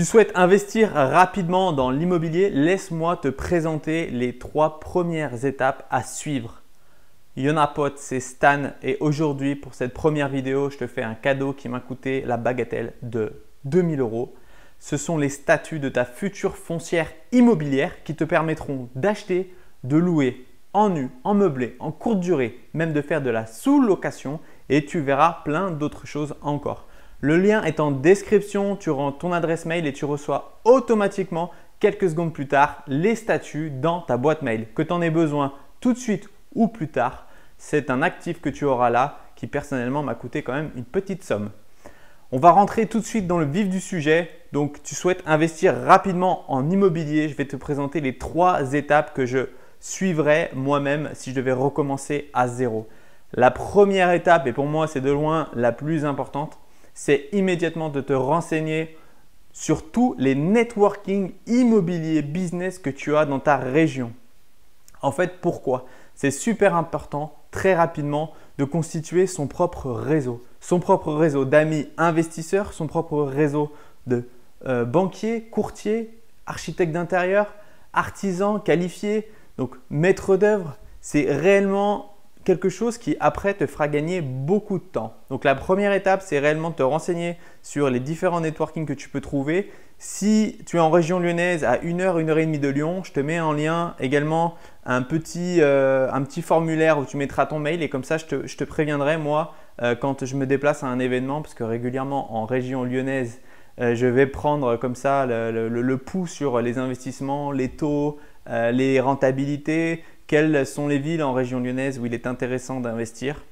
Tu souhaites investir rapidement dans l'immobilier Laisse-moi te présenter les trois premières étapes à suivre. Yonapot, c'est Stan et aujourd'hui pour cette première vidéo, je te fais un cadeau qui m'a coûté la bagatelle de 2000 euros. Ce sont les statuts de ta future foncière immobilière qui te permettront d'acheter, de louer en nu, en meublé, en courte durée, même de faire de la sous-location et tu verras plein d'autres choses encore. Le lien est en description, tu rends ton adresse mail et tu reçois automatiquement quelques secondes plus tard les statuts dans ta boîte mail. Que tu en aies besoin tout de suite ou plus tard, c'est un actif que tu auras là qui personnellement m'a coûté quand même une petite somme. On va rentrer tout de suite dans le vif du sujet. Donc tu souhaites investir rapidement en immobilier. Je vais te présenter les trois étapes que je suivrai moi-même si je devais recommencer à zéro. La première étape, et pour moi c'est de loin la plus importante, c'est immédiatement de te renseigner sur tous les networking immobiliers business que tu as dans ta région. En fait, pourquoi? C'est super important très rapidement de constituer son propre réseau, son propre réseau d'amis investisseurs, son propre réseau de euh, banquiers, courtiers, architectes d'intérieur, artisans qualifiés, donc maîtres d'œuvre. C'est réellement quelque chose qui après te fera gagner beaucoup de temps. Donc la première étape, c'est réellement de te renseigner sur les différents networking que tu peux trouver. Si tu es en région lyonnaise à 1 heure, 1 heure et demie de Lyon, je te mets en lien également un petit, euh, un petit formulaire où tu mettras ton mail et comme ça je te, préviendrai moi euh, quand je me déplace à un événement parce que régulièrement en région lyonnaise, euh, je vais prendre comme ça le, pouls sur les investissements, les taux, les rentabilités, quelles sont les villes en région lyonnaise où il est intéressant d'investir.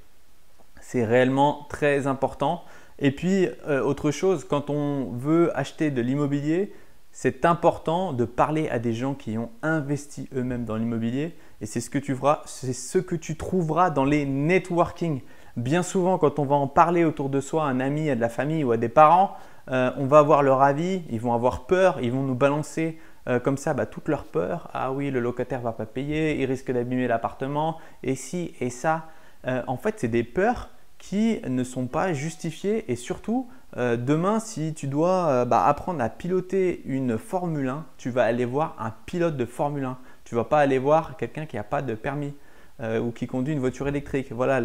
C'est réellement très important. Et puis, euh, autre chose, quand on veut acheter de l'immobilier, c'est important de parler à des gens qui ont investi eux-mêmes dans l'immobilier. Et c'est ce que tu c'est ce que tu trouveras dans les networking. Bien souvent, quand on va en parler autour de soi, à un ami, à de la famille ou à des parents, euh, on va avoir leur avis, ils vont avoir peur, ils vont nous balancer euh, comme ça, bah, toute leur peur, ah oui, le locataire va pas payer, il risque d'abîmer l'appartement, et si, et ça. Euh, en fait, c'est des peurs qui ne sont pas justifiées et surtout, euh, demain, si tu dois bah, apprendre à piloter une Formule 1, tu vas aller voir un pilote de Formule 1. Tu vas pas aller voir quelqu'un qui n'a pas de permis. ou qui conduit une voiture électrique. Voilà,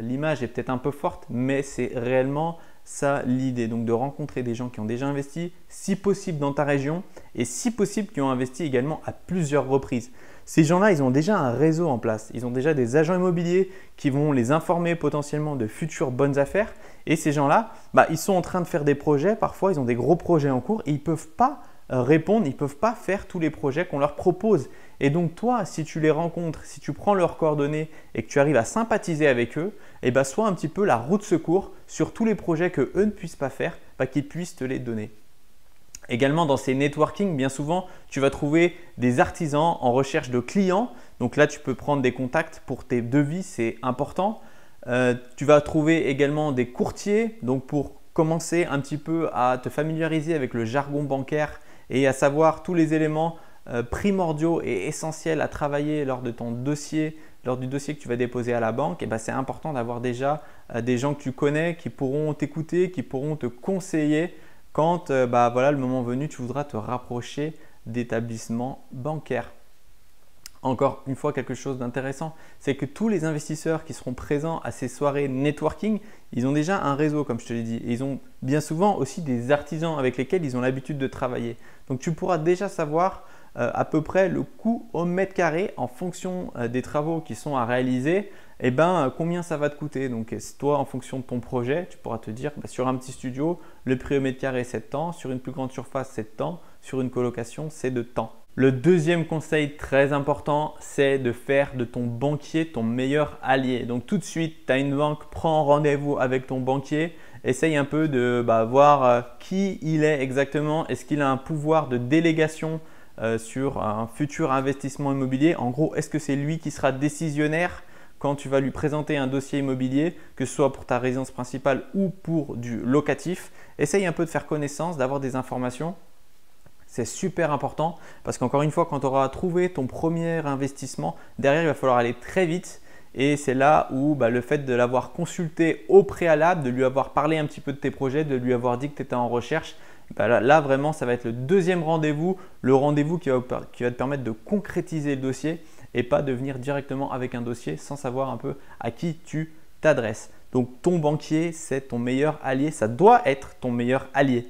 l'image est peut-être un peu forte, mais c'est réellement ça l'idée. Donc de rencontrer des gens qui ont déjà investi, si possible dans ta région, et si possible qui ont investi également à plusieurs reprises. Ces gens-là, ils ont déjà un réseau en place. Ils ont déjà des agents immobiliers qui vont les informer potentiellement de futures bonnes affaires. Et ces gens-là, bah, ils sont en train de faire des projets. Parfois, ils ont des gros projets en cours et ils ne peuvent pas répondre, ils ne peuvent pas faire tous les projets qu'on leur propose. Et donc toi, si tu les rencontres, si tu prends leurs coordonnées et que tu arrives à sympathiser avec eux, eh ben, sois un petit peu la roue de secours sur tous les projets que eux ne puissent pas faire, bah, qu'ils puissent te les donner. Également dans ces networking, bien souvent, tu vas trouver des artisans en recherche de clients. Donc là, tu peux prendre des contacts pour tes devis, c'est important. Euh, tu vas trouver également des courtiers, donc pour commencer un petit peu à te familiariser avec le jargon bancaire et à savoir tous les éléments primordiaux et essentiels à travailler lors de ton dossier, lors du dossier que tu vas déposer à la banque, et eh ben c'est important d'avoir déjà euh, des gens que tu connais qui pourront t'écouter, qui pourront te conseiller quand euh, bah, voilà, le moment venu, tu voudras te rapprocher d'établissements bancaires. Encore une fois, quelque chose d'intéressant, c'est que tous les investisseurs qui seront présents à ces soirées networking, ils ont déjà un réseau, comme je te l'ai dit. Et ils ont bien souvent aussi des artisans avec lesquels ils ont l'habitude de travailler. Donc tu pourras déjà savoir euh, à peu près le coût au mètre carré en fonction euh, des travaux qui sont à réaliser, eh ben, euh, combien ça va te coûter? Donc toi, en fonction de ton projet, tu pourras te dire bah, sur un petit studio, le prix au mètre carré c'est de temps, sur une plus grande surface c'est de temps, sur une colocation c'est de temps. Le deuxième conseil très important, c'est de faire de ton banquier ton meilleur allié. Donc tout de suite, tu as une banque, prends rendez-vous avec ton banquier, essaye un peu de bah, voir qui il est exactement, est-ce qu'il a un pouvoir de délégation euh, sur un futur investissement immobilier. En gros, est-ce que c'est lui qui sera décisionnaire quand tu vas lui présenter un dossier immobilier, que ce soit pour ta résidence principale ou pour du locatif? Essaye un peu de faire connaissance, d'avoir des informations. C'est super important parce qu'encore une fois, quand tu auras trouvé ton premier investissement, derrière, il va falloir aller très vite. Et c'est là où bah, le fait de l'avoir consulté au préalable, de lui avoir parlé un petit peu de tes projets, de lui avoir dit que tu étais en recherche, bah là, vraiment, ça va être le deuxième rendez-vous, le rendez-vous qui va, te permettre de concrétiser le dossier et pas de venir directement avec un dossier sans savoir un peu à qui tu t'adresses. Donc ton banquier, c'est ton meilleur allié, ça doit être ton meilleur allié.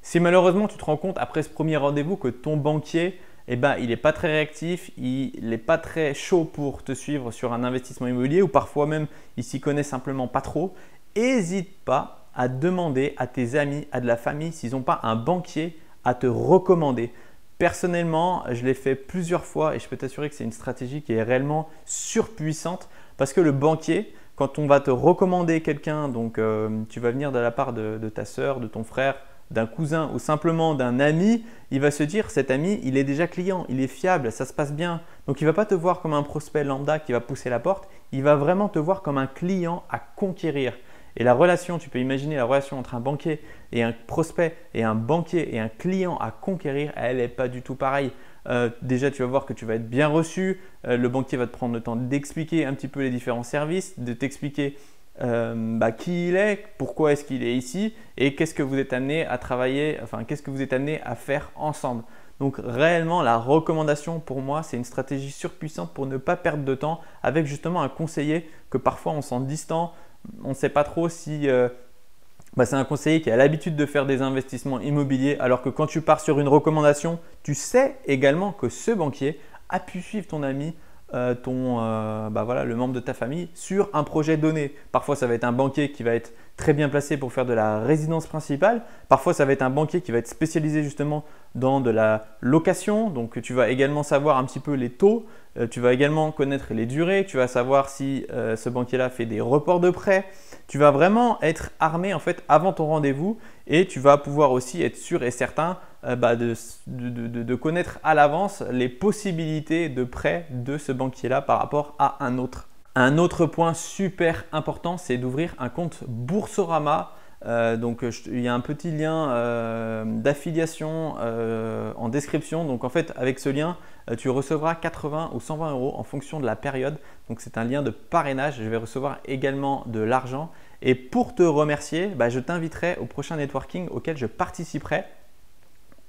Si malheureusement tu te rends compte après ce premier rendez-vous que ton banquier, eh ben, il n'est pas très réactif, il n'est pas très chaud pour te suivre sur un investissement immobilier ou parfois même il s'y connaît simplement pas trop, n'hésite pas à demander à tes amis, à de la famille, s'ils n'ont pas un banquier à te recommander. Personnellement, je l'ai fait plusieurs fois et je peux t'assurer que c'est une stratégie qui est réellement surpuissante parce que le banquier, quand on va te recommander quelqu'un, donc euh, tu vas venir de la part de, de ta soeur, de ton frère, d'un cousin ou simplement d'un ami, il va se dire cet ami, il est déjà client, il est fiable, ça se passe bien. Donc il ne va pas te voir comme un prospect lambda qui va pousser la porte, il va vraiment te voir comme un client à conquérir. Et la relation, tu peux imaginer la relation entre un banquier et un prospect et un banquier et un client à conquérir, elle n'est pas du tout pareille. Euh, déjà, tu vas voir que tu vas être bien reçu. Euh, le banquier va te prendre le temps d'expliquer un petit peu les différents services, de t'expliquer euh, bah, qui il est, pourquoi est-ce qu'il est ici et qu'est-ce que vous êtes amené à travailler, enfin qu'est-ce que vous êtes amené à faire ensemble. Donc réellement, la recommandation pour moi, c'est une stratégie surpuissante pour ne pas perdre de temps avec justement un conseiller que parfois on sent distant, on ne sait pas trop si euh, bah, c'est un conseiller qui a l'habitude de faire des investissements immobiliers, alors que quand tu pars sur une recommandation, tu sais également que ce banquier a pu suivre ton ami, euh, ton, euh, bah, voilà, le membre de ta famille sur un projet donné. Parfois, ça va être un banquier qui va être très bien placé pour faire de la résidence principale. Parfois, ça va être un banquier qui va être spécialisé justement dans de la location. Donc, tu vas également savoir un petit peu les taux. Euh, tu vas également connaître les durées. Tu vas savoir si euh, ce banquier-là fait des reports de prêts. Tu vas vraiment être armé en fait avant ton rendez-vous et tu vas pouvoir aussi être sûr et certain euh, bah, de, de, connaître à l'avance les possibilités de prêt de ce banquier-là par rapport à un autre. Un autre point super important, c'est d'ouvrir un compte Boursorama. Euh, donc il y a un petit lien euh, d'affiliation euh, en description. Donc en fait avec ce lien, tu recevras 80 ou 120 euros en fonction de la période. Donc c'est un lien de parrainage. Je vais recevoir également de l'argent. Et pour te remercier, bah, je t'inviterai au prochain networking auquel je participerai.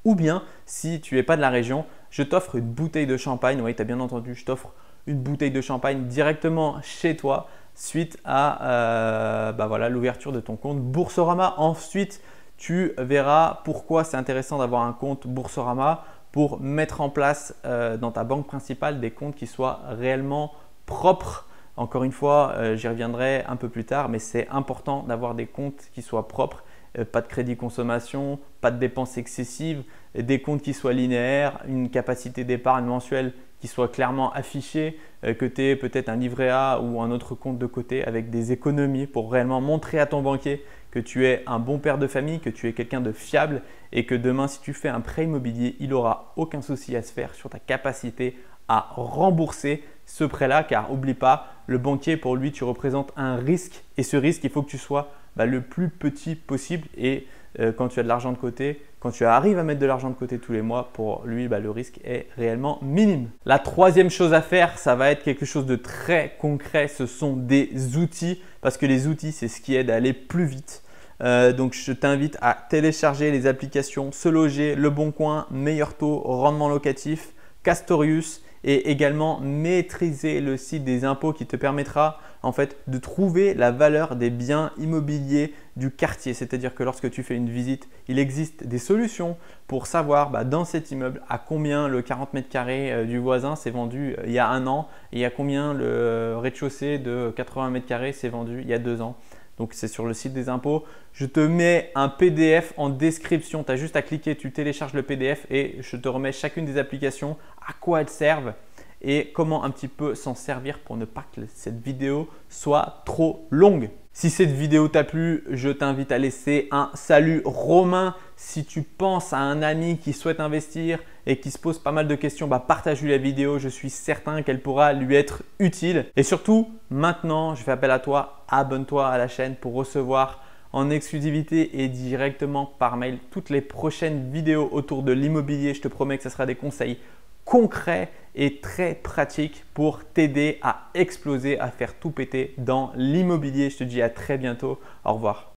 Ou bien si tu n'es pas de la région, je t'offre une bouteille de champagne. Oui, tu as bien entendu, je t'offre une bouteille de champagne directement chez toi suite à euh, bah l'ouverture de ton compte Boursorama. Ensuite, tu verras pourquoi c'est intéressant d'avoir un compte Boursorama pour mettre en place euh, dans ta banque principale des comptes qui soient réellement propres. Encore une fois, euh, j'y reviendrai un peu plus tard, mais c'est important d'avoir des comptes qui soient propres, pas de crédit consommation, pas de dépenses excessives, des comptes qui soient linéaires, une capacité d'épargne mensuelle soit clairement affiché, euh, que tu aies peut-être un livret A ou un autre compte de côté avec des économies pour réellement montrer à ton banquier que tu es un bon père de famille, que tu es quelqu'un de fiable et que demain, si tu fais un prêt immobilier, il n'aura aucun souci à se faire sur ta capacité à rembourser ce prêt-là, car oublie pas, le banquier, pour lui, tu représentes un risque. Et ce risque, il faut que tu sois bah, le plus petit possible et euh, quand tu as de l'argent de côté, quand tu arrives à mettre de l'argent de côté tous les mois, pour lui, bah, le risque est réellement minime. La troisième chose à faire, ça va être quelque chose de très concret. Ce sont des outils, parce que les outils, c'est ce qui aide à aller plus vite. Euh, donc je t'invite à télécharger les applications Se Loger, Le Bon Coin, Meilleur Taux, Rendement Locatif, Castorius et également maîtriser le site des impôts qui te permettra en fait de trouver la valeur des biens immobiliers du quartier. C'est-à-dire que lorsque tu fais une visite, il existe des solutions pour savoir bah, dans cet immeuble à combien le 40 mètres carrés euh, du voisin s'est vendu euh, il y a un an et à combien le euh, rez-de-chaussée de 80 mètres carrés s'est vendu il y a deux ans. Donc c'est sur le site des impôts. Je te mets un PDF en description. Tu as juste à cliquer, tu télécharges le PDF et je te remets chacune des applications, à quoi elles servent et comment un petit peu s'en servir pour ne pas que cette vidéo soit trop longue. Si cette vidéo t'a plu, je t'invite à laisser un salut romain. Si tu penses à un ami qui souhaite investir et qui se pose pas mal de questions, bah partage-lui la vidéo. Je suis certain qu'elle pourra lui être utile. Et surtout, maintenant, je fais appel à toi. Abonne-toi à la chaîne pour recevoir en exclusivité et directement par mail toutes les prochaines vidéos autour de l'immobilier. Je te promets que ce sera des conseils concret et très pratique pour t'aider à exploser, à faire tout péter dans l'immobilier. Je te dis à très bientôt. Au revoir.